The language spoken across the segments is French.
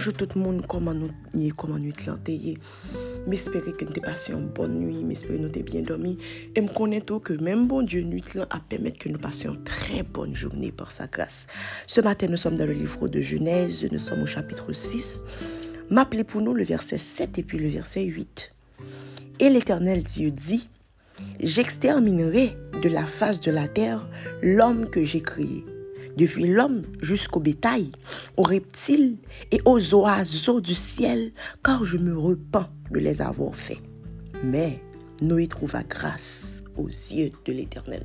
Bonjour tout le monde, comment nous y comment nous t'lanté M'espère que nous passé une bonne nuit, m'espère que nous t'es bien dormi et me connais tout que même bon Dieu nuit là a que nous passions une très bonne journée par sa grâce. Ce matin, nous sommes dans le livre de Genèse, nous sommes au chapitre 6. M'appelez pour nous le verset 7 et puis le verset 8. Et l'Éternel Dieu dit J'exterminerai de la face de la terre l'homme que j'ai créé depuis l'homme jusqu'au bétail, aux reptiles et aux oiseaux du ciel, car je me repens de les avoir faits. Mais Noé trouva grâce aux yeux de l'Éternel.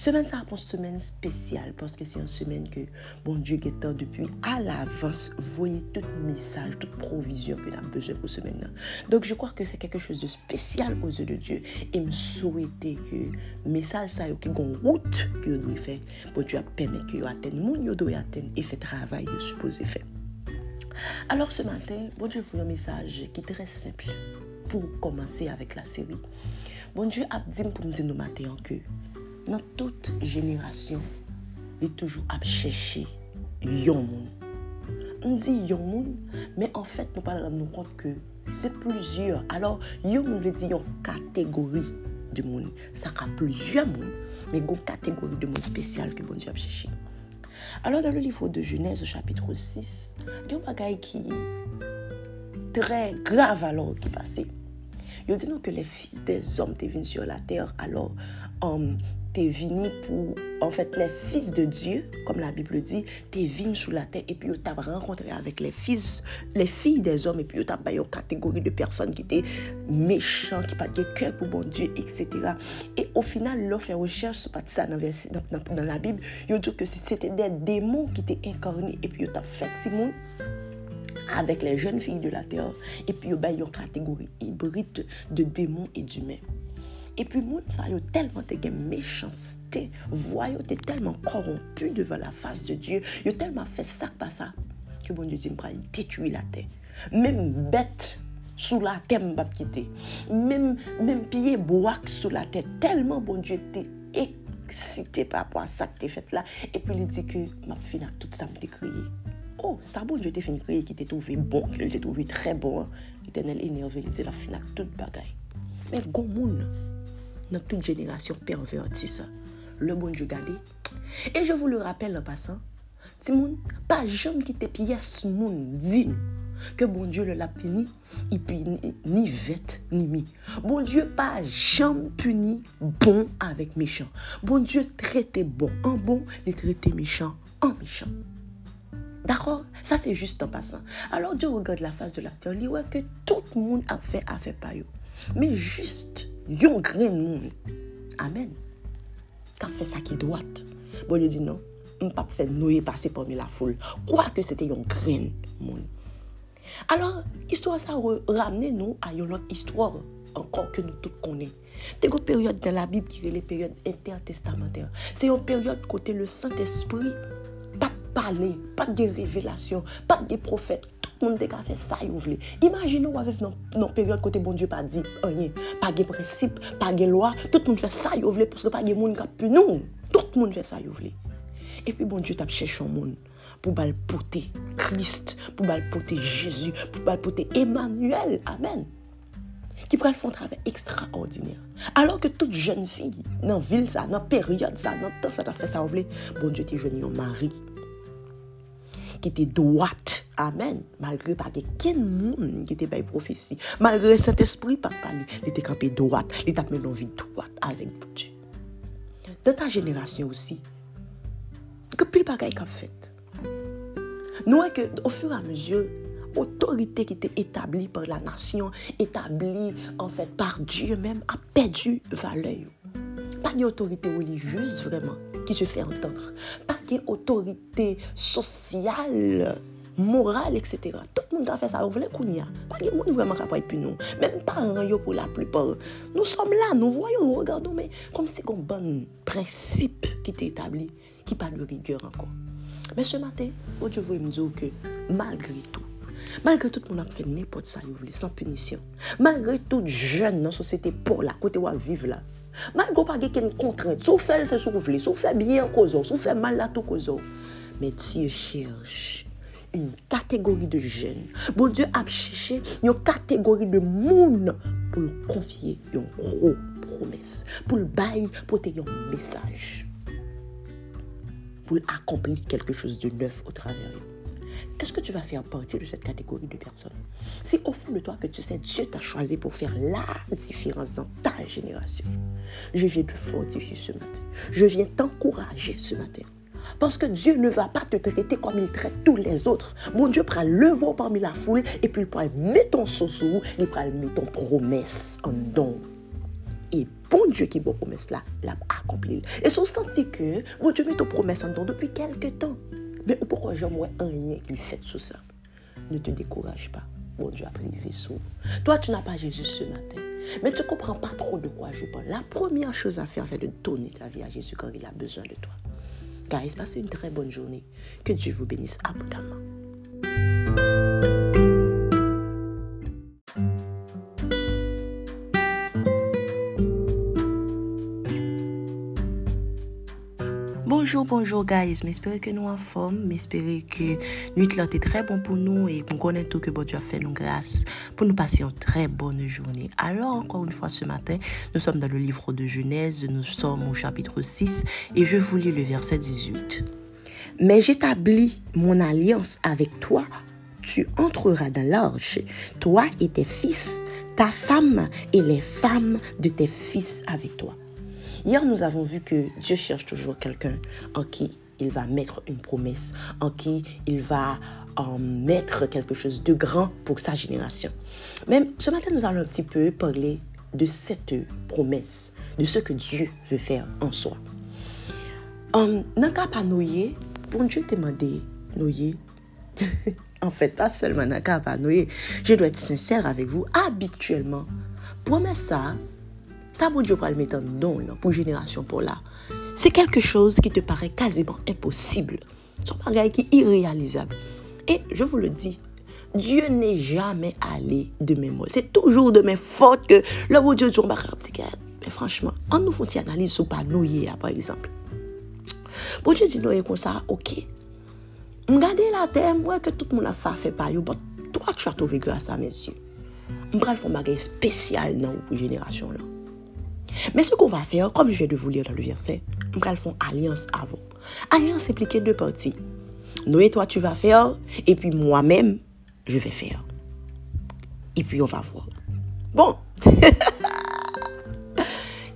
Semaine ça une semaine spéciale parce que c'est une semaine que bon Dieu est depuis à l'avance voyez tout message, toute provision que avons besoin pour semaine là. Donc je crois que c'est quelque chose de spécial aux yeux de Dieu et me souhaiter que message ça qui une route que doit faire bon Dieu a permis que atteigne mon yo doit atteindre et fait travail supposé faire. Alors ce matin, bon Dieu vous un message qui est très simple pour commencer avec la série. Bon Dieu a dit pour me dire nous matin que dans toute génération, il est toujours à chercher yon On dit yon mais en fait, nous parlons nous compte que c'est plusieurs. Alors, yon moun veut dire une catégorie de monde. Ça a plusieurs monde, mais une catégorie de monde spécial que bon Dieu a cherché. Alors, dans le livre de Genèse, chapitre 6, il y a un bagage qui très grave alors qui passait. Il dit que les fils des hommes étaient venus sur la terre alors um, t'es venu pour, en fait, les fils de Dieu, comme la Bible dit, t'es venu sous la terre et puis t'as rencontré avec les fils, les filles des hommes et puis t'as une catégorie de personnes qui étaient méchants, qui pas de cœur pour bon Dieu, etc. Et au final, l'on fait recherche, pas ça dans, dans, dans, la Bible, il dit que c'était des démons qui étaient incarnés et puis t'as fait Simon avec les jeunes filles de la terre et puis il y a une catégorie hybride de démons et d'humains. epi moun sa yo telman te gen mechanste, voyo te telman korompu devan la fase de Diyo, yo telman fe sak pa sa, ke bon Diyo di mpral titui la bon te. Mem bet sou la te mbap kite, mem, mem piye boak sou la te, telman bon Diyo te eksite pa apwa sak te fet la, epi li di ke map fina tout sa mte kriye. Oh, sa bon Diyo te fin kriye ki te touve bon, ki te touve tre bon, itenel enerve, li di la fina tout bagay. Men goun moun, dans toute génération pervertie ça. Le bon Dieu gardé. Et je vous le rappelle en passant, Timoun, pas jamais qui te pièce moun dit que bon Dieu le l'a puni, il punit ni vête ni mi. Bon Dieu pas jamais puni bon avec méchant. Bon Dieu traite bon en bon, il traite méchant en méchant. D'accord? Ça, c'est juste en passant. Alors, Dieu regarde la face de la terre, il voit que tout le monde a fait, a fait pas Mais juste yon grain moun. Amen. Quand fait ça qui doit. Bon, Dieu dit non. On pas fait noyer passer parmi la foule. Quoi que c'était yon grain moun. Alors, histoire ça ramener nous à une autre histoire encore que nous tous connaissons. C'est une période dans la Bible qui est la période intertestamentaire. C'est une période côté le Saint-Esprit, pas de parler, pas de révélation, pas de prophète, moun de ka fait ça yo vle. Imagine ou avec dans une période côté bon Dieu pas dit rien, pas de principe, pas de loi, tout le monde fait ça yo vle parce que pas de monde qui nous. Tout le monde fait ça yo vle. Et puis bon Dieu t'a cherché un monde pour bal porter Christ, pour bal Jésus, pour bal Emmanuel. Amen. Pourrait faire un travail extraordinaire. Alors que toute jeune fille, dans la ville, dans la période, ça, dans temps, ça t'a fait ça, bon Dieu t'a joué un mari qui était droite Amen. Malgré pas de monde qui était pas prophétie. Malgré cet esprit pas. Il était campé droite. Il t'a mené vie droite avec Dieu. Dans ta génération aussi, que pile bagaille qu'a fait. Nous que au fur et à mesure autorité qui était établie par la nation, établie en fait par Dieu même, a perdu valeur. Pas d'autorité religieuse vraiment qui se fait entendre. Pas qu'il autorité sociale, morale, etc. Tout le monde a fait ça, vous voulez qu'on y a. Pas qu'il monde vraiment capable puis nous. Même parents, pour la plupart. Nous sommes là, nous voyons, nous regardons, mais comme c'est un bon principe qui est établi, qui parle de rigueur encore. Mais ce matin, oh Dieu veut me dire que malgré tout, Malgre tout moun ap fè nèpot sa yo vle, san punisyon. Malgre tout jen nan sosete pou la, kote wap vive la. Malgo pa ge ken kontrent, sou fel se sou vle, sou fe byen kozo, sou fe mal la tou kozo. Men Diyo cherche yon kategori de jen. Bon Diyo ap cheche yon kategori de moun pou l konfye yon gro promes. Pou l bay pote yon mesaj. Pou l akompli kelke chos de neuf o traver yon. Est-ce que tu vas faire partie de cette catégorie de personnes? Si au fond de toi que tu sais, Dieu t'a choisi pour faire la différence dans ta génération, je viens te fortifier ce matin. Je viens t'encourager ce matin. Parce que Dieu ne va pas te traiter comme il traite tous les autres. Mon Dieu prend le vent parmi la foule et puis il prend mettre ton sous il prend mettre ton promesse en don. Et bon Dieu qui bon promesse là, l'a accompli. Et son senti que bon Dieu met ton promesse en don depuis quelque temps. Mais pourquoi vois un lien qui fait sous ça? Ne te décourage pas. Bon Dieu a pris vaisseau. Toi, tu n'as pas Jésus ce matin. Mais tu ne comprends pas trop de quoi je parle. La première chose à faire, c'est de donner ta vie à Jésus quand il a besoin de toi. Guys, passez une très bonne journée. Que Dieu vous bénisse abondamment. Bonjour, bonjour guys. J'espère que nous en forme. J'espère que nuit là est très bon pour nous et qu'on connaît tout que bon Dieu a fait nous grâce pour nous passer une très bonne journée. Alors, encore une fois ce matin, nous sommes dans le livre de Genèse. Nous sommes au chapitre 6 et je vous lis le verset 18. Mais j'établis mon alliance avec toi. Tu entreras dans l'arche, toi et tes fils, ta femme et les femmes de tes fils avec toi. Hier, nous avons vu que Dieu cherche toujours quelqu'un en qui il va mettre une promesse, en qui il va en mettre quelque chose de grand pour sa génération. Même ce matin, nous allons un petit peu parler de cette promesse, de ce que Dieu veut faire en soi. Um, cas pas noyer, pour Dieu demander noyer, en fait, pas seulement dans cas pas noyer, je dois être sincère avec vous, habituellement, promesse ça, ça, bon Dieu, va le mettre en don pour génération pour là. C'est quelque chose qui te paraît quasiment impossible. C'est un bagage qui est irréalisable. Et je vous le dis, Dieu n'est jamais allé de mes molles. C'est toujours de mes fautes que le bon Dieu dit, mais franchement, on nous fait une analyse sur pas noyer, par exemple. Bon Dieu dit noyer comme ça, ok. Regardez la terre, moi que tout le monde a fait, fait pas, toi tu as trouvé grâce à mes yeux. Je vais faire un bagage spécial dans la génération là. Mais ce qu'on va faire, comme je vais de vous lire dans le verset, nous allons faire alliance avant. Alliance implique deux parties. Noé, toi, tu vas faire, et puis moi-même, je vais faire. Et puis, on va voir. Bon.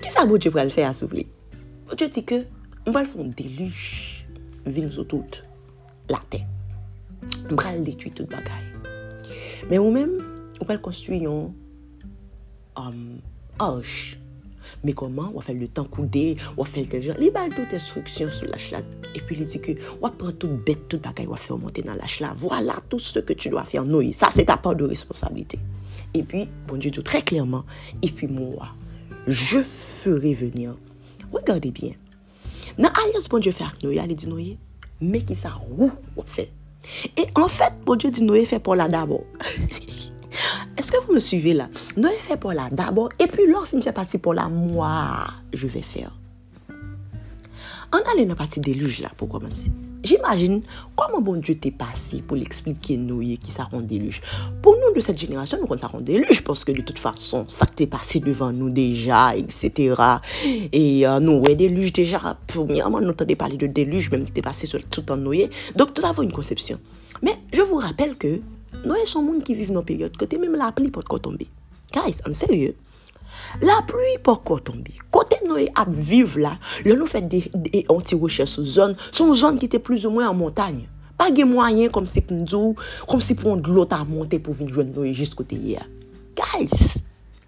Qu'est-ce que Dieu, pour le faire à souffler? Bon Dieu dit que, on va faire un déluge, vin sur toute la terre. On va détruire toute bagaille. Mais ou même, on va construire un um, arche. Mais comment On va faire le temps coudé, on va faire tel genre. Il a toute instruction sur la. Et puis il dit que on va prendre toute bête, toute bagaille, on va faire monter dans la. Voilà tout ce que tu dois faire. Noé, ça c'est ta part de responsabilité. Et puis, bon Dieu dit très clairement, et puis moi, je ferai venir. Regardez bien. Dans l'alliance, bon Dieu fait avec Noé, il dit Noé, mais qui ça, où on fait Et en fait, bon Dieu dit Noé fait pour là d'abord. Est-ce que vous me suivez là? Noé fait pour là d'abord, et puis lorsqu'il fait partie pour là, moi, je vais faire. On a dans la partie déluge là pour commencer. J'imagine comment bon Dieu t'est passé pour l'expliquer Noé qui ça déluge. Pour nous de cette génération, nous ça rend déluge parce que de toute façon, ça t'est passé devant nous déjà, etc. Et euh, nous, ouais, déluge déjà, premièrement, nous t'avons parlé de déluge, même qui t'est passé sur tout en Noé. Donc, nous avons une conception. Mais je vous rappelle que Noye son moun ki vive nan peryot kote mèm la pli pot kotombe. Guys, an serye. La pli pot kotombe. Kote noye ap vive la, lè nou fè de anti-rochè sou zon, son zon ki te plus ou mwen an montagne. Pa gen mwanyen kom se pnzou, kom se pon glot a monte pou vin jwen noye jist kote ye. Guys,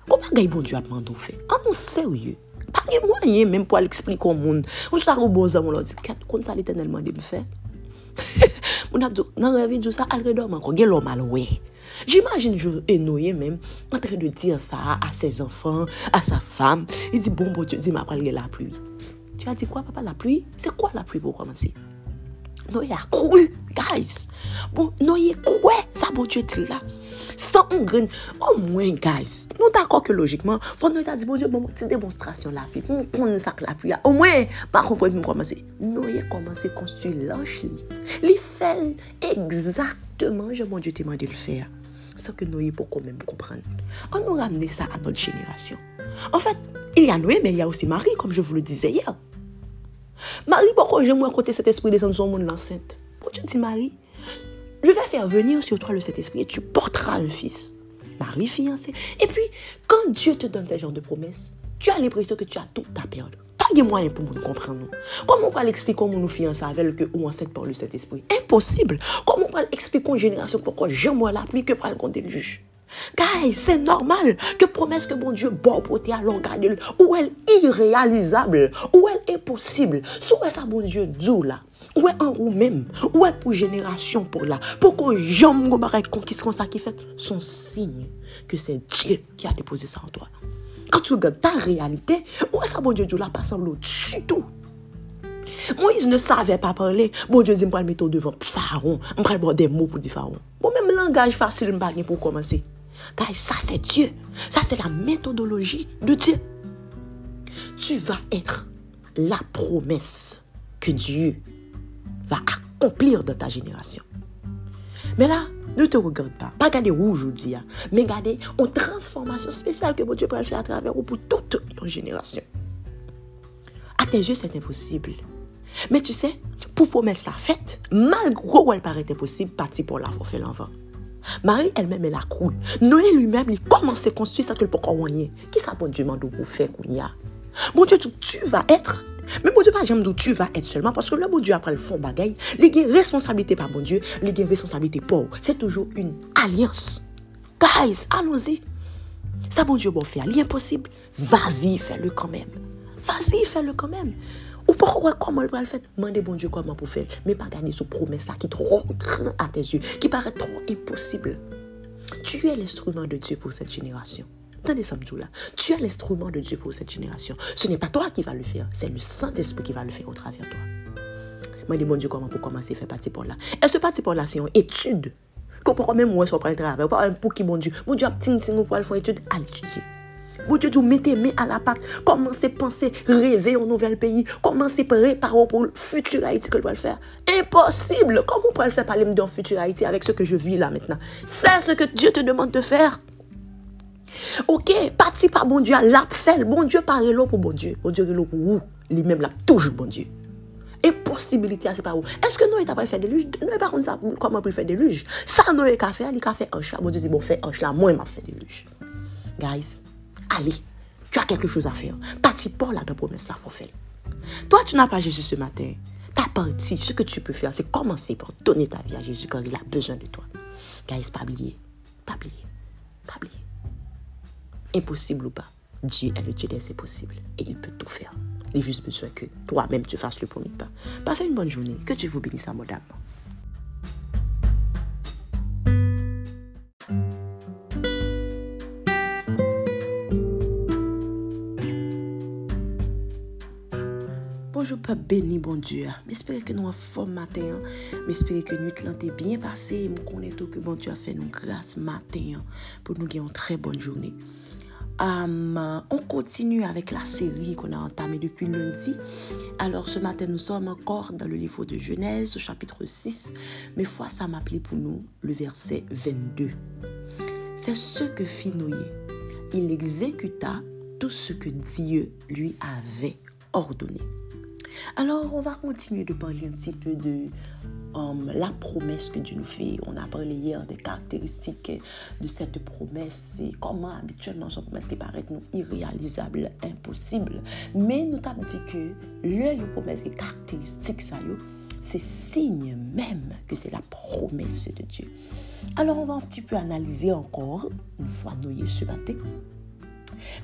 koman gay bon di ap mandou fè? An nou serye. Pa gen mwanyen mèm pou al eksplik kon moun. Moun sa ta roubon zan moun lò di, kat kon sa lè tenelman de m fè? Moun ap zo, nan revi djou sa, al redom anko, gen lom al we. J'imagine jou enoye men, antre de dir sa a ses enfan, a sa fam, i di bon bo, di ma pral gen la pluie. Tu a di kwa papa la pluie? Se kwa la pluie pou komanse? Noye a kou, guys. Bon, noye kou, sa bo djou ti la. Sans un grain. Au moins, guys, nous d'accord que logiquement, faut nous dire, bon Dieu, bon, c'est démonstration la vie. Nous prenons ça que la pluie. Au moins, pas comprendre commencer. Nous avons commencé à construire l'ange. Il fait exactement, je mon Dieu t'a demandé de le faire. Sans que nous pour quand même comprendre. On nous ramener ça à notre génération. En fait, il y a Noé, mais il y a aussi Marie, comme je vous le disais hier. Marie, pourquoi j'aime côté cet esprit descendre sur monde l'enceinte Pour Dieu dit Marie, je vais faire venir sur toi le Saint-Esprit et tu porteras un fils. Marie fiancée. Et puis, quand Dieu te donne ce genre de promesses, tu as l'impression que tu as tout à perdre. Pas de moyens pour nous comprendre. Comment on va l'expliquer comment nous fiancer avec que ou enceinte par le Saint-Esprit? Impossible. Comment on va expliquer aux générations pourquoi j'aime moi la pluie que par le juges Guys, c'est normal que promesse que bon Dieu bon pour alors garder ou elle irréalisable, ou elle impossible. Soit ça bon Dieu dit là, ou est en ou même, ou est pour génération pour là, pour que jamais go baray conquis comme ça qui fait son signe que c'est Dieu qui a déposé ça en toi? Quand tu regardes ta réalité, où est ça bon Dieu dit là? Passe au-dessus tout. Moïse ne savait pas parler. Bon Dieu dit, je vais le mettre devant Pharaon. Je vais des mots pour dire Pharaon. Bon, même langage facile, je pour commencer. Car ça, c'est Dieu. Ça, c'est la méthodologie de Dieu. Tu vas être la promesse que Dieu va accomplir dans ta génération. Mais là, ne te regarde pas. Pas garder rouge aujourd'hui, hein. mais garder une transformation spéciale que Dieu peut faire à travers ou pour toute une génération. À tes yeux, c'est impossible. Mais tu sais, pour promettre la fête, malgré où elle paraît impossible, parti pour la faire l'enfant. Marie elle-même, elle a cru. Noé lui-même, il commence à construire ça que le pourquoi Qui ça bon Dieu m'a pour faire a? Bon Dieu, tu vas être. Mais bon Dieu, pas jamais d'où tu vas être seulement parce que le bon Dieu après le fond bagaille, il y a responsabilité par bon Dieu, y a responsabilité pour. C'est toujours une alliance. Guys, allons-y. Ça bon Dieu bon faire, l'impossible. Vas-y, fais-le quand même. Vas-y, fais-le quand même. Ou pourquoi comment il va le faire? Demandez bon Dieu comment pour faire. Mais pas garder ce promesse-là qui est trop grand à tes yeux, qui paraît trop impossible. Tu es l'instrument de Dieu pour cette génération. Attendez ça, là. Tu es l'instrument de Dieu pour cette génération. Ce n'est pas toi qui vas le faire, c'est le Saint-Esprit qui va le faire au travers de toi. Moi, dis bon Dieu, comment pour commencer à faire partie pour là Et ce partie pour là, c'est une étude. Qu'on pourra même moi sur le travail. Pas un pour qui, bon Dieu. Bon Dieu, petit, petit, pour faire étude, à l'étudier. Bon Dieu, mettez main à la pâte. Commencez à penser, rêver au nouvel pays. Commencez à préparer pour le futur Haïti que je dois faire. Impossible. Comment on peut faire parler d'un futur Haïti avec ce que je vis là maintenant? Fais ce que Dieu te demande de faire. Ok, parti par bon Dieu, l'a fait. Bon Dieu parle là pour bon Dieu. Bon Dieu là pour vous. Lui-même là, toujours bon Dieu. Impossibilité, c'est pas où. Est-ce que nous, on pas fait des luges Nous, par contre, comment on peut faire des luges Ça, nous, on faire, il a fait un chat. Bon Dieu dit, bon, chat, moi, il m'a fait des luges. Guys, allez, tu as quelque chose à faire. Parti pour la promesse, là, faut faire. Toi, tu n'as pas Jésus ce matin. Ta partie, ce que tu peux faire, c'est commencer par donner ta vie à Jésus quand il a besoin de toi. Guys, pas oublier, pas oublier, pas oublier. Impossible ou pas, Dieu est le Dieu des impossibles et il peut tout faire. Il a juste besoin que toi-même tu fasses le premier pas. Passez une bonne journée. Que Dieu vous bénisse à béni, bon Dieu. J'espère que nous avons fort matin. J'espère que nuit est bien passée. Je connais tout que bon Dieu a fait nous grâce matin pour nous gagner une très bonne journée. Um, on continue avec la série qu'on a entamée depuis lundi. Alors ce matin, nous sommes encore dans le livre de Genèse, au chapitre 6. Mais fois, ça m'appelait pour nous le verset 22. C'est ce que fit Noé. Il exécuta tout ce que Dieu lui avait ordonné. Alors, on va continuer de parler un petit peu de um, la promesse que Dieu nous fait. On a parlé hier des caractéristiques de cette promesse et comment habituellement cette promesse qui paraît nous irréalisable, impossible. Mais nous avons dit que le promesse et caractéristiques, ça c'est signe même que c'est la promesse de Dieu. Alors, on va un petit peu analyser encore, une fois nous ce matin.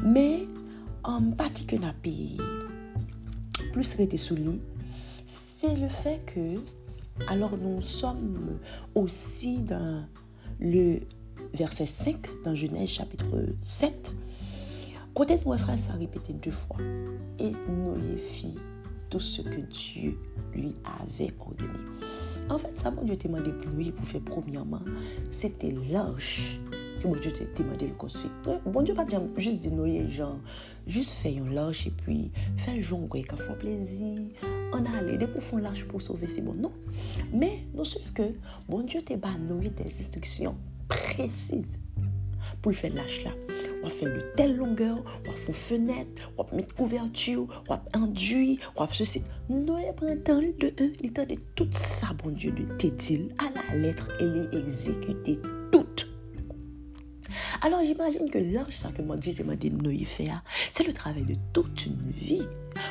Mais, en um, plus été souligné, c'est le fait que, alors nous sommes aussi dans le verset 5 dans Genèse chapitre 7. Côté de frère, ça a répété deux fois. Et Noé fit tout ce que Dieu lui avait ordonné. En fait, ça, bon Dieu t'a demandé pour pour faire premièrement, c'était l'arche bon Dieu t'a demandé de construire. Bon Dieu pas juste dire noyer, genre, juste faire une l'arche et puis faire le jour qu'on fait plaisir. On a dès qu'on fait l'arche pour sauver, c'est bon. Non? Mais, non, sauf que bon Dieu t'a donné des instructions précises pour faire l'arche là. On faire de telle longueur, on faire fenêtre, on mettre couverture, on enduit, on ceci. Prend temps de un, il de tout ça, bon Dieu, de Tétil à la lettre, elle est exécutée toute. Alors j'imagine que l'ange, que moi j'ai demandé de Noé c'est le travail de toute une vie.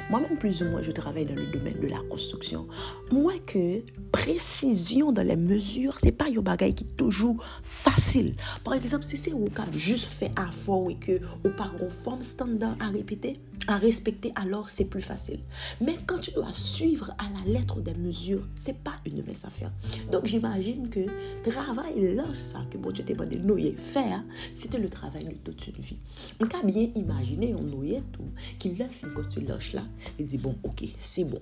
Moi-même, plus ou moins, je travaille dans le domaine de la construction. Moi, que précision dans les mesures, c'est pas un bagage qui est toujours facile. Par exemple, si c'est au cas juste fait à fort et que ou pas une forme standard à répéter, à respecter, alors c'est plus facile. Mais quand tu dois suivre à la lettre des mesures, c'est pas une mince affaire. Donc j'imagine que travail là, ça que bon Dieu t'a demandé de faire, c'était le travail de toute une vie. On peut bien imaginer un noyer tout, qu'il a fait construire l'âge là, il dit bon, ok, c'est bon.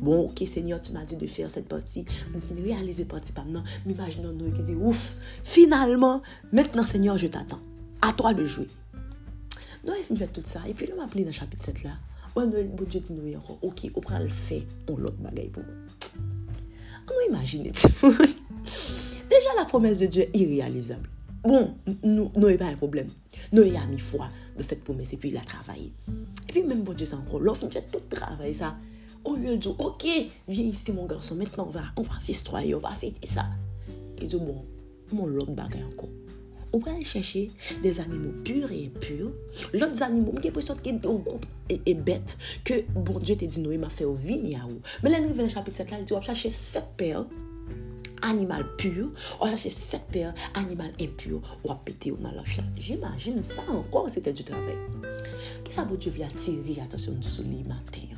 Bon, ok, Seigneur, tu m'as dit de faire cette partie. On finit réaliser partie pas maintenant. M'imaginons Noé qui dit ouf, finalement, maintenant Seigneur, je t'attends. À toi de jouer. Non, il fait tout ça. Et puis, là, m'a appelé dans le chapitre 7 là. Bon Dieu dit nous encore, ok, on prend le fait, on l'autre bagaille pour vous. On nous imagine. Déjà, la promesse de Dieu est irréalisable. Bon, nous, nous, pas un problème. Nous, il a mis foi dans cette promesse et puis il a travaillé. Et puis, même bon Dieu, c'est encore l'offre, fait tout travail, ça. Au lieu de dire, ok, viens ici, mon garçon, maintenant, on va, on va festoyer, on va fêter ça. Il dit, bon, mon l'autre bagaille encore Ou pral chèche des animaux pur et impur. Lot zanimou, mwen ke presot ke de ou group e bet ke bon Diyo te di nou e ma fe ou vini ya ou. Men lè nou ven chapit 7 la, li di wap chèche 7 per animal pur, wap chèche 7 per animal impur, wap pete ou nan lò chèche. J'imagine sa ankon se te du travè. Ki sa bon Diyo vi atiri atasyon sou li mati?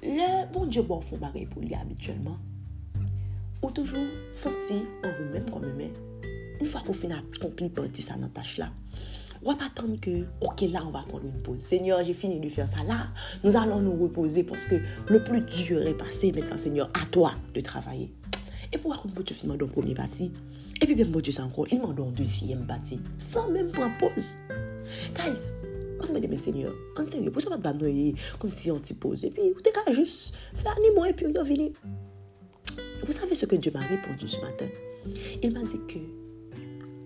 Le bon Diyo bon fon bagay pou li abituellement, ou toujou senti an ou mèm kon mèmè une fois qu'on finit accompli partie ça dans tâche là, on va pas attendre que, ok, là, on va prendre une pause. Seigneur, j'ai fini de faire ça. Là, nous allons nous reposer parce que le plus dur est passé. Maintenant, Seigneur, à toi de travailler. Et pourquoi peut te finir dans le premier partie Et puis, bon Dieu, encore, il m'a donné deuxième partie, sans même prendre pause. Guys, on me dit, mais Seigneur, en sérieux, pourquoi va te comme si on s'y pose? Et puis, tu qu'à juste faire un et puis on fini. Vous savez ce que Dieu m'a répondu ce matin? Il m'a dit que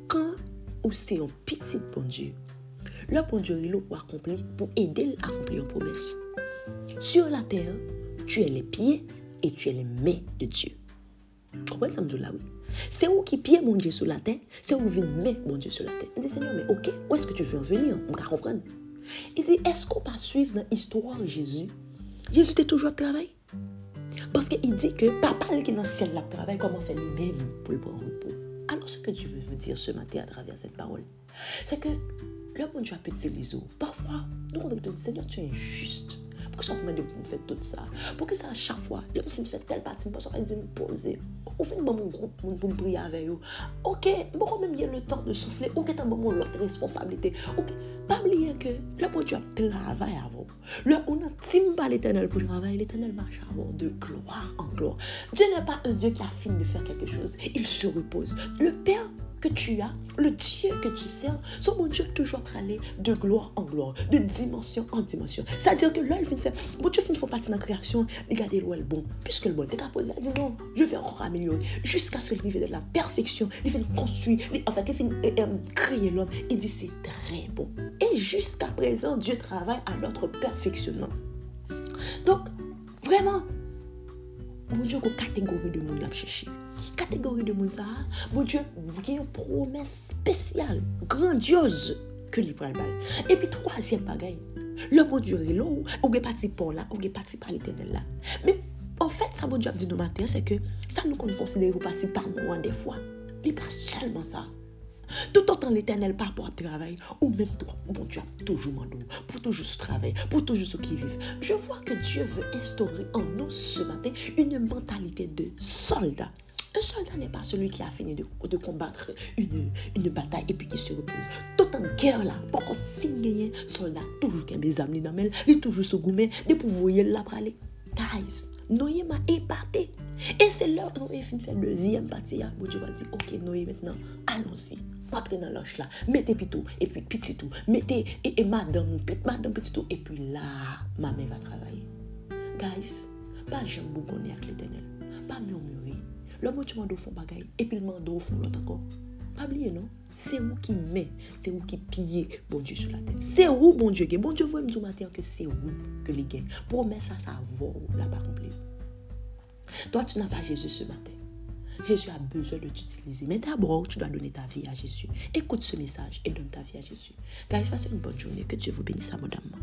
quand c'est un petit bon Dieu, le bon Dieu il pour accomplir, pour aider à accomplir une promesse. Sur la terre, tu es les pieds et tu es les mains de Dieu. Comprenez ça, là, oui? C'est où qui pied mon Dieu sur la terre, c'est où vient main mon Dieu sur la terre. Il dit, Seigneur, mais ok, où est-ce que tu veux en venir? On va comprendre. Il dit, est-ce qu'on va suivre l'histoire de Jésus? Jésus était toujours au travail. Parce qu'il dit que papa qui est dans le ciel, là, travail, comment faire lui-même pour le prendre repos. Alors, ce que Dieu veut vous dire ce matin à travers cette parole, c'est que le bon Dieu a petit les eaux. Parfois, nous, on dit, Seigneur, tu es injuste. Pourquoi ça me fait tout ça Pourquoi ça, à chaque fois, le film fait telle partie, parce qu'on dit me poser. On fait mon groupe pour prier avec eux. Ok, bon, même il y a le temps de souffler. Ok, t'as moment l'autre responsabilité. Ok, pas oublier que le bon Dieu a travaillé avant. Le, on a timba l'éternel pour travailler. L'éternel marche avant de gloire en gloire. Dieu n'est pas un Dieu qui a fini de faire quelque chose. Il se repose. Le Père que tu as, le Dieu que tu sers, son mon Dieu toujours aller de gloire en gloire, de dimension en dimension. C'est-à-dire que là, il vient faire, bon Dieu fait partie de la création, regardez le bon, puisque le bon, t'es capable de dire non, je vais encore améliorer, jusqu'à ce qu'il arrive de la perfection, il fait construire, en fait, il fait euh, euh, créer l'homme, il dit c'est très bon. Et jusqu'à présent, Dieu travaille à notre perfectionnement. Donc, vraiment, mon Dieu, une catégorie de monde à chercher catégorie de monde ça, mon Dieu, vient une promesse spéciale, grandiose que lui le Et puis troisième bagaille, le bon Dieu est là, ou est parti pour là, ou est parti par l'éternel là. Mais en fait, ça bon Dieu a dit nous matin, c'est que ça nous considère parti par nous des fois. Il pas seulement ça. Tout autant l'éternel par rapport à travail, ou même toi, bon Dieu a toujours pour toujours ce travail, pour toujours ceux qui vivent. Je vois que Dieu veut instaurer en nous ce matin une mentalité de soldat. Un soldat n'est pas celui qui a fini de, combattre une, une, bataille et puis qui se repose. Tout en guerre là, pour qu'on finisse, soldat toujours qui a des âmes dans il est toujours se gourmet, de pouvoir la praler. Guys, Noé m'a épaté. Et c'est là que Noé fin fait deuxième partie. Bon Dieu va dire, ok Noé maintenant, allons-y. Rentrez dans l'ange là, mettez pitou, et puis petit tout, mettez, et, et madame, madame petit tout, et puis là, ma mère va travailler. Guys, pas connaître avec l'éternel, pas murmurer. L'homme tu m'as fond bagaille, et puis le mando au fond l'autre encore. Pas oublier non? C'est vous qui met, c'est vous qui pillez bon Dieu sur la tête. C'est vous, bon Dieu, bon Dieu, vous me dire matin que c'est vous que les gains. Promets ça, ça vaut là pas complet. Toi, tu n'as pas Jésus ce matin. Jésus a besoin de t'utiliser. Mais d'abord, tu dois donner ta vie à Jésus. Écoute ce message et donne ta vie à Jésus. Guys, passez une bonne journée. Que Dieu vous bénisse abondamment.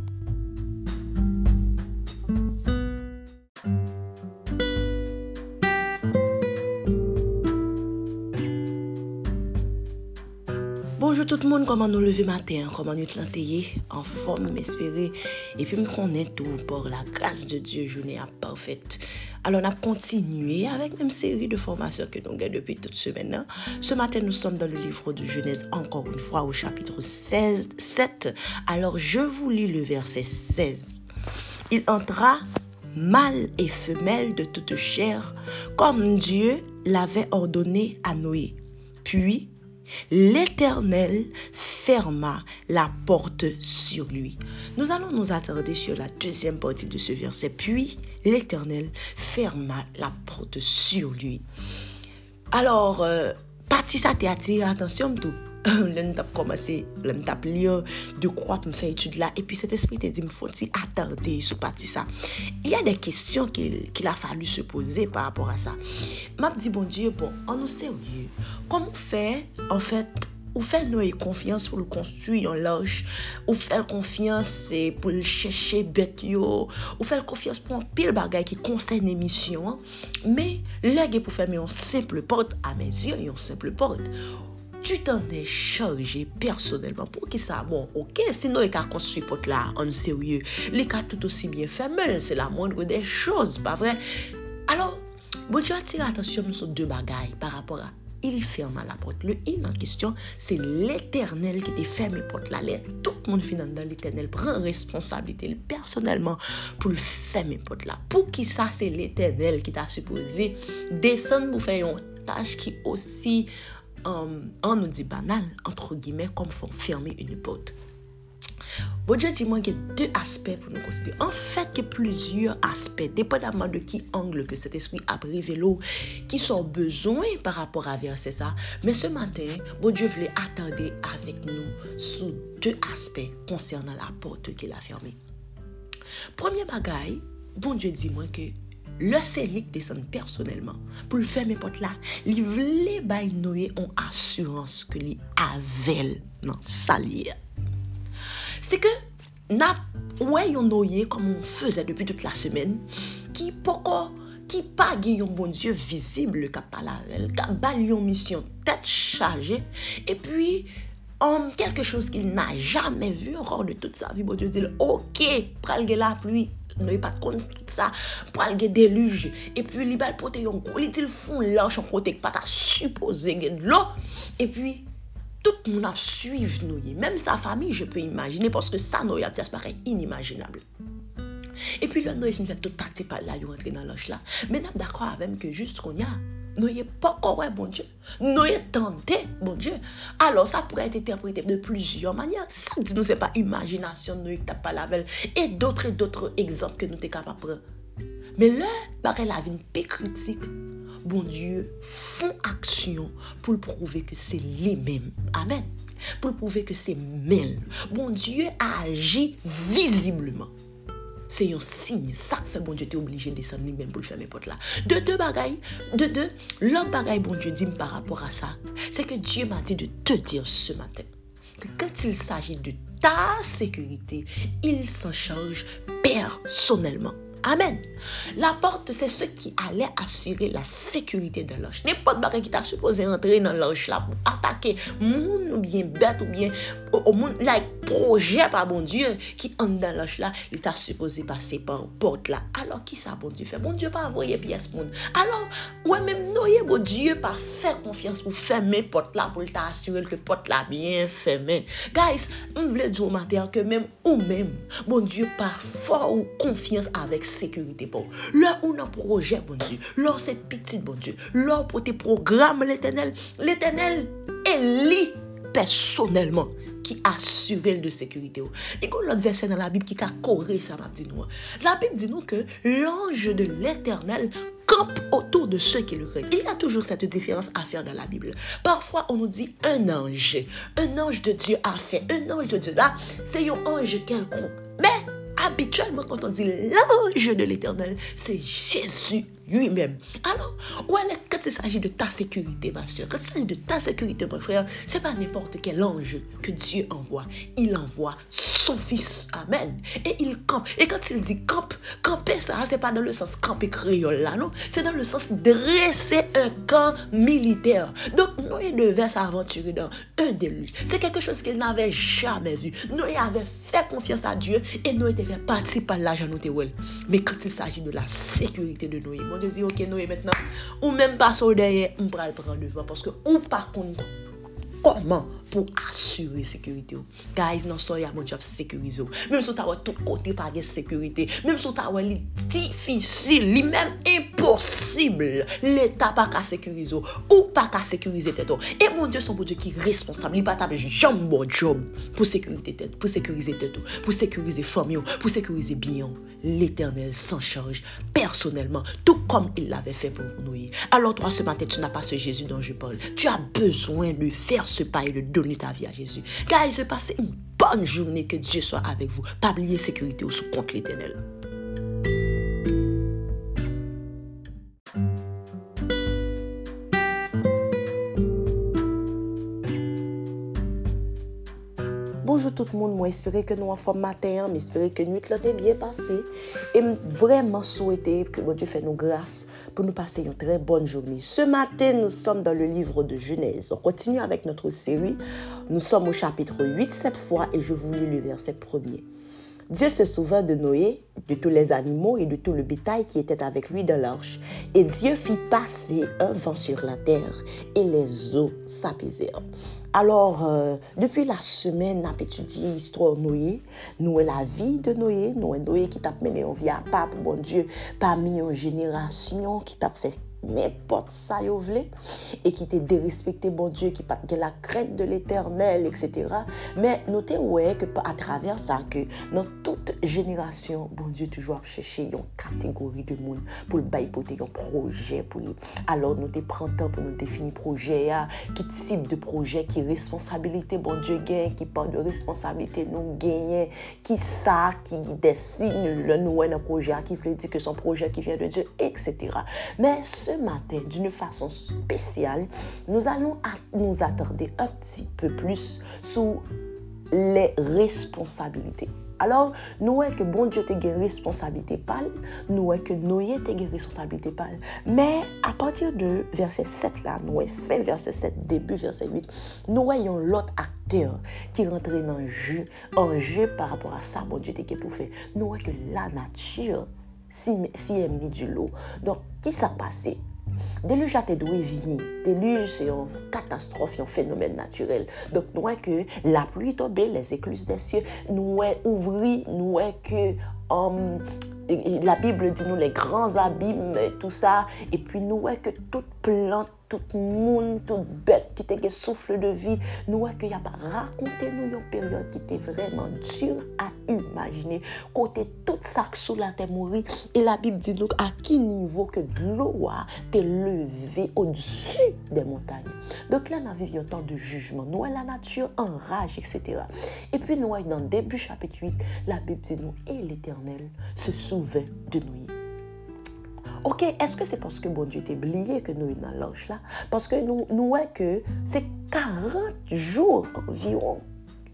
Tout le monde, comment nous lever matin, comment nous planter en forme, m'espérer, et puis me connaître tout pour la grâce de Dieu, journée parfaite. Alors, on a continué avec une série de formations que nous avons depuis toute semaine. Hein. Ce matin, nous sommes dans le livre de Genèse, encore une fois, au chapitre 16, 7. Alors, je vous lis le verset 16. Il entra mâle et femelle de toute chair, comme Dieu l'avait ordonné à Noé. Puis, L'Éternel ferma la porte sur lui. Nous allons nous attarder sur la deuxième partie de ce verset. Puis, l'Éternel ferma la porte sur lui. Alors, euh, partie ça t'a attiré attention tout. lè n tap komanse, lè n tap liyo, de kwa pou m fè etude la, epi set espri te di m fon ti atande sou pati sa. Y a de kestyon ki, ki la falu se pose par rapport a sa. Map di bon diyo, bon, an nou se ou yu, kom ou fè, an fèt, Ou fèl nou e konfians pou l'konstuy yon lòj, ou fèl konfians pou l'chèche bet yo, ou fèl konfians pou an pil bagay ki konsen emisyon, me lège pou fèm yon simple pot, a men zyon yon simple pot. tu t'en es chargé personnellement pour qui ça bon ok sinon il a construit pot là en sérieux les cas tout aussi bien fait c'est la moindre des choses pas vrai alors bon tu attires attention nous sur deux bagailles par rapport à il ferma la porte. Le in en question, c'est l'éternel qui te ferme la porte. Là, tout le monde finit dans l'éternel. Prend responsabilité personnellement pour le fermer la porte. Là. Pour qui ça, c'est l'éternel qui t'a supposé descendre pour faire une tâche qui aussi... euh, on nous dit banal, entre guillemets, comme fermer une porte. Bon Dieu dit moi qu'il y a deux aspects pour nous considérer. En fait, il y a plusieurs aspects, dépendamment de qui angle que cet esprit a révélé, qui sont besoin par rapport à verset ça. Mais ce matin, bon Dieu voulait attendre avec nous sous deux aspects concernant la porte qu'il a fermée. Premier bagaille, bon Dieu dit moi que Le serik desen personelman. Pou l fè mè pot la, li vle bay Noye an asurans ke li avel nan salye. Se ke nap wè yon Noye kom on fèzè depi tout la semen, ki poko, ki pa gi yon bon dieu vizible kap palavel, kap bal yon misyon tèt chaje, e pwi an kelke chos ki l na jamè vu ankor de tout sa vi, bon dieu dil, ok, pral ge la ploui, nou e pat kon tout sa pou al gen deluj. E pi li bal pote yon kou, li til foun la chan kote k pat a suppose gen lo. E pi tout moun ap suiv nou ye. Mem sa fami je pe imagine poske sa nou yap ti aspare inimaginable. E pi lwen nou e fin fè tout pati pal la yo rentre nan loch la. Men ap dakwa avèm ke just kon ya. Nous n'avons pas encore bon Dieu. Nous avons tenté, bon Dieu. Alors, ça pourrait être interprété de plusieurs manières. Ça, nous, c'est pas imagination, nous n'avons pas la veille. Et d'autres et d'autres exemples que nous sommes capables de. Mais là, pareil, la vie une critique bon Dieu font action pour prouver que c'est lui-même. Amen. Pour prouver que c'est même. Bon Dieu agit visiblement. C'est un signe. Ça fait bon Dieu, tu obligé de descendre lui-même pour le faire mes potes là. De deux bagailles, de deux, l'autre bagaille, bon Dieu dit par rapport à ça, c'est que Dieu m'a dit de te dire ce matin que quand il s'agit de ta sécurité, il s'en charge personnellement. Amen. La porte, c'est ce qui allait assurer la sécurité de l'ange. N'importe qui t'a supposé entrer dans l'ange là pour attaquer monde ou bien bête ou bien au monde, like, projet par bon Dieu qui entre dans l'âge là, il t'a supposé passer par porte là. Alors qui ça bon Dieu fait? Bon Dieu pas envoyer pièce monde. Alors, ouais même noyer bon Dieu pas faire confiance pour fermer porte là pour t'assurer que porte là bien fermée. Guys, on veut dire au matin que même ou même bon Dieu pas fort ou confiance avec sécurité pour. Là on a projet bon Dieu, là c'est petit bon Dieu, là pour tes programmes l'éternel, l'éternel est lui personnellement qui assure de sécurité. Et quand l'autre verset dans la Bible qui a coré ça m'a dit nous. La Bible dit nous que l'ange de l'éternel campe autour de ceux qui le craignent. Il y a toujours cette différence à faire dans la Bible. Parfois, on nous dit un ange. Un ange de Dieu a fait. Un ange de Dieu là, c'est un ange quelconque. Mais habituellement, quand on dit l'ange de l'éternel, c'est Jésus lui-même. Alors, quand il s'agit de ta sécurité, ma soeur, quand il s'agit de ta sécurité, mon frère, c'est pas n'importe quel ange que Dieu envoie. Il envoie son fils. Amen. Et il campe. Et quand il dit campe, camper, ça, c'est pas dans le sens camper créole là, non. C'est dans le sens dresser un camp militaire. Donc, Noé devait s'aventurer dans un déluge. C'est quelque chose qu'il n'avait jamais vu. Noé avait fait confiance à Dieu et Noé était fait partie par l'argent Mais quand il s'agit de la sécurité de Noé, de zi, ok nou e maintenant, ou menm pa sou derye, m pral pran devan, paske ou pa kon koman comment pour assurer sécurité. Guys, non, ça, y a mon job sécurisé. Même si tu as tout côté pas de sécurité, même si tu as difficile, li même impossible, l'État pas qu'à sécuriser ou pas qu'à sécuriser tête. Et mon Dieu, son bon Dieu qui est responsable, il pas taper jamais bon job pour sécuriser tête, pour sécuriser tête, pour sécuriser famille, pour sécuriser bien. L'Éternel s'en charge personnellement, tout comme il l'avait fait pour nous. Alors toi, ce matin, tu n'as pas ce Jésus dont je parle. Tu as besoin de faire ce pas et de donner ta vie à Jésus. Car il se passe une bonne journée. Que Dieu soit avec vous. Pas oublier sécurité ou sous compte l'éternel. Bonjour tout le monde, moi j'espère que nous en forme matin, j'espère que nuit là bien passé et vraiment souhaiter que Dieu fait nous grâce pour nous passer une très bonne journée. Ce matin, nous sommes dans le livre de Genèse. On continue avec notre série. Nous sommes au chapitre 8 cette fois et je vous lis le verset premier. Dieu se souvint de Noé, de tous les animaux et de tout le bétail qui était avec lui dans l'arche. Et Dieu fit passer un vent sur la terre et les eaux s'apaisèrent. Alors, euh, depi la semen ap etudye istro nouye, nouye la vi de nouye, nouye nouye ki tap mene yon vi apap, bon Diyo, pa mi yon jenerasyon ki tap fek n'importe ça yo et qui te dérespecté bon Dieu qui pas la crainte de l'éternel etc mais notez ouais que à travers ça que dans toute génération bon Dieu toujours chercher une catégorie de monde pour le bail un projet pour alors nous te temps pour nous définir projet qui type de projet qui responsabilité bon Dieu gagne qui parle de responsabilité nous gagne qui ça qui dessine le nouvel projet qui veut dire que son projet qui vient de Dieu etc mais ce matin, d'une façon spéciale, nous allons nous attarder un petit peu plus sur les responsabilités. Alors, nous est que bon Dieu te une responsabilité pâle, nous est que Noé te une responsabilité pâle. Mais à partir de verset 7 là, nous est fin verset 7, début verset 8, nous voyons l'autre acteur qui rentre dans jeu, en jeu par rapport à ça, bon Dieu te pour faire. Nous est que la nature si, est mis du lot. Donc, qui s'est passé? Déluge a été doué vini. Déluge, c'est une catastrophe, un phénomène naturel. Donc, nous que la pluie tombée, les écluses des cieux, nous ouvri, nous que um, la Bible dit nous les grands abîmes, tout ça. Et puis, nous que toute plante tout monde, toute bête qui était souffle de vie, nous que y a pas raconté nous une période qui était vraiment dure à imaginer. Côté tout ça sous la terre mourir et la Bible dit nous à quel niveau que l'eau a été levée au-dessus des montagnes. Donc là, on a vécu un temps de jugement. Nous, la nature enrage, etc. Et puis, nous, dans le début chapitre 8, la Bible dit nous, et l'Éternel se souvint de nous. Ok, eske se paske bon Diyo te bliye ke nou yon nan lanj la? Paske nou wè ke se 40 jour environ,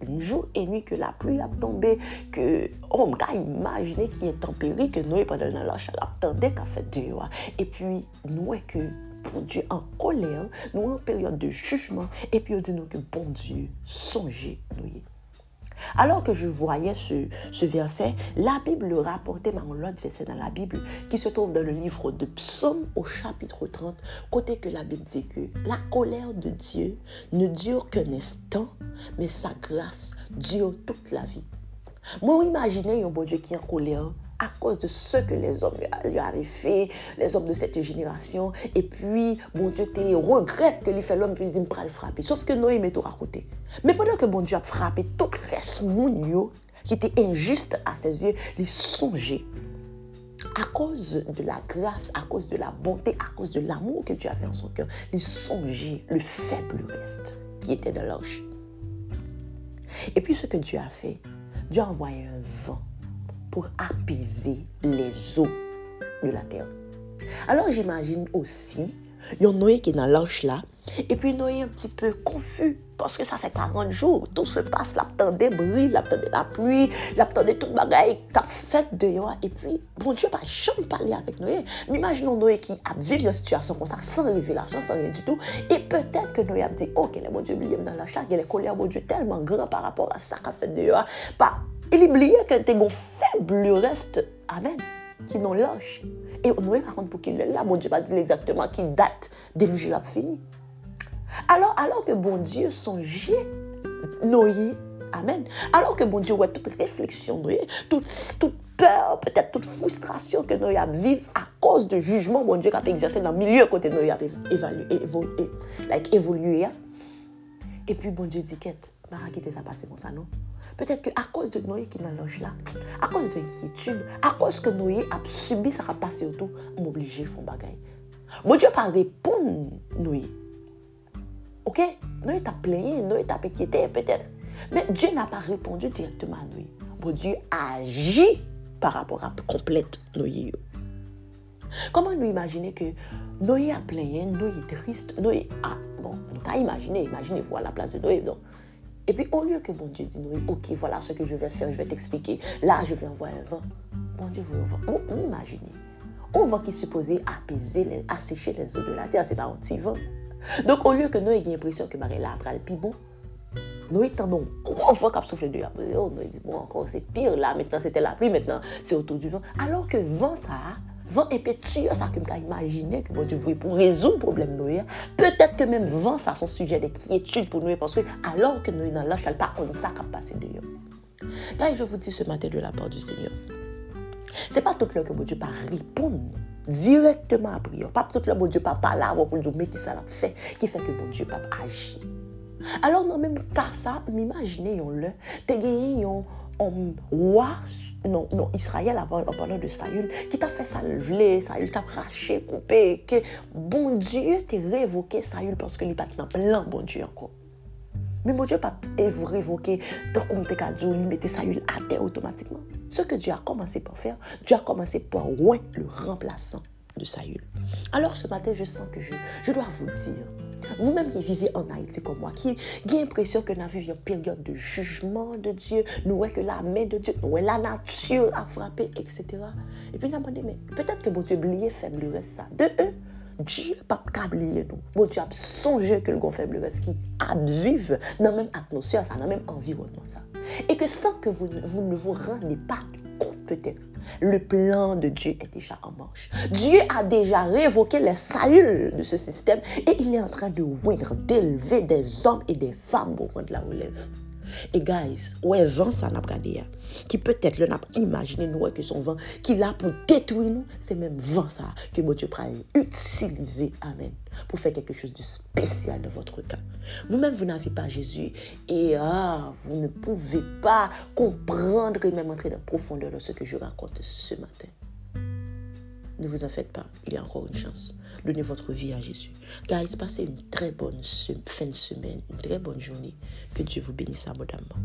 un jour et nuit ke la plu ap tombe, ke om oh, ka imajine ki yon temperi ke nou yon pa nan lanj la, ap tende ka fet deyo. E pi nou wè ke bon Dieu en colère, nous en période de jugement, et puis on dit nous que bon Dieu, songez, nous Alors que je voyais ce, verset, la Bible le rapportait dans l'autre verset dans la Bible qui se trouve dans le livre de Psaume au chapitre 30, côté que la Bible dit que la colère de Dieu ne dure qu'un instant, mais sa grâce dure toute la vie. Moi, imaginez un bon Dieu qui est en colère à cause de ce que les hommes lui avaient fait, les hommes de cette génération. Et puis, bon Dieu, tu regrette que lui fait l'homme, puis il dit, me le frapper. Sauf que Noé met tout à côté. Mais pendant que bon Dieu a frappé tout le reste qui était injuste à ses yeux, il songeait. À cause de la grâce, à cause de la bonté, à cause de l'amour que Dieu avait en son cœur, il songeait le faible reste qui était dans l'arche. Et puis ce que Dieu a fait, Dieu a envoyé un vent pour apaiser les eaux de la terre. Alors j'imagine aussi, il y a Noé qui est dans l'arche là, et puis Noé un petit peu confus parce que ça fait 40 jours, tout se passe, l'attendait bruit, l'attendait la pluie, l'attendait tout le bagaille, t'as fait dehors, et puis, bon Dieu, pas jamais parler avec Noé. Mais imaginons Noé qui a vécu une situation comme ça, sans révélation, sans rien du tout, et peut-être que Noé a dit, ok, le bon Dieu, il dans la chair, il est colère, bon Dieu, tellement grand par rapport à ça qu'a fait dehors, pas il oubliait que t'es un faible reste. Amen. Qui n'ont lâche. Et Noé, par contre, pour qu'il est là, bon Dieu va dire exactement qui date de l'âge a fini. Alors, alors que bon Dieu songeait Noé, Amen. Alors que bon Dieu, ouais, toute réflexion, Noé, toute, toute peur, peut-être toute frustration que Noé a vécu à cause de jugement, bon Dieu, qui a exercé dans le milieu côté Noé a évolué, like, évolué. Hein. Et puis bon Dieu dit, qu'est-ce que ça passé comme ça, non? Peut-être qu'à cause de Noé qui est dans là, à cause de l'inquiétude, à cause que Noé a subi ça va passer autour, m'obliger à faire bagaille. Mon Dieu pas répondre Noé. Ok? Noé t'a plaigné, Noé t'a inquiété peut-être. Mais Dieu n'a pas répondu directement à Noé. Dieu agit par rapport à complète Noé. Comment nous imaginer que Noé a plaigné, Noé est triste, Noé a... Bon, nous avons imaginé, imaginez-vous à la place de Noé. Donc, Et puis au lieu que bon Dieu dit, nous, ok, voilà ce que je vais faire, je vais t'expliquer. Là, je vais envoyer un vent. Bon Dieu vous un vent. imaginez. Un vent qui est supposé apaiser, les, assécher les eaux de la terre, c'est pas un petit vent. Donc au lieu que nous ayons l'impression que Marie là après le bon, nous étendons un vent qui a soufflé de la oh, nous dit, bon, encore c'est pire là, maintenant c'était la pluie, maintenant c'est autour du vent. Alors que vent ça, Vent impétueux, ça que je imaginer que bon Dieu voulait pour résoudre le problème. Peut-être que même vent, ça son sujet de quiétude pour nous, parce que alors que nous sommes dans l'âge, elle pas on ça qui passé de nous. Car je vous dis ce matin de la part du Seigneur, c'est pas tout l'heure que bon Dieu pas répondre directement à prière. Pas tout l'heure bon Dieu pas parler pour nous mais qui ça l'a fait, qui fait que bon Dieu pas agir. Alors non, même pas ça, m'imaginez, on le, t'es gagné, on un roi, non, non, Israël en parlant de Saül, qui t'a fait salver, Saül t'a craché, coupé, que bon Dieu t'a révoqué Saül parce que lui pas dans plein bon Dieu encore. Mais mon Dieu pas révoqué, tant comme t'es dit, il mettait Saül à terre automatiquement. Ce que Dieu a commencé par faire, Dieu a commencé par ouin le remplaçant de Saül. Alors ce matin, je sens que je, je dois vous dire, vous-même qui vivez en Haïti comme moi, qui avez l'impression que nous vivons une période de jugement de Dieu, nous voyons que la main de Dieu, nous la nature a frappé, etc. Et puis nous dit, mais peut-être que bon Dieu oublié faible ça. De eux, Dieu n'a pas oublié nous. Bon Dieu a songé que le grand faible qui a vivre dans la même atmosphère, dans le même environnement. Ça. Et que sans que vous, vous ne vous rendez pas compte peut-être le plan de Dieu est déjà en marche. Dieu a déjà révoqué les saluts de ce système et il est en train de oindre, d'élever des hommes et des femmes pour prendre la relève. Et guys, ouais, vent ça n'a pas qui peut-être le n'a pas imaginé nous que son vent qui l'a pour détruire nous, c'est même vent ça que mon Dieu pourra utiliser, amen, pour faire quelque chose de spécial dans votre cas. Vous-même, vous n'avez pas Jésus et ah, vous ne pouvez pas comprendre et même entrer dans la profondeur de ce que je raconte ce matin. Ne vous en faites pas, il y a encore une chance. Donnez votre vie à Jésus. Guys, passez une très bonne fin de semaine, une très bonne journée. Que Dieu vous bénisse abondamment.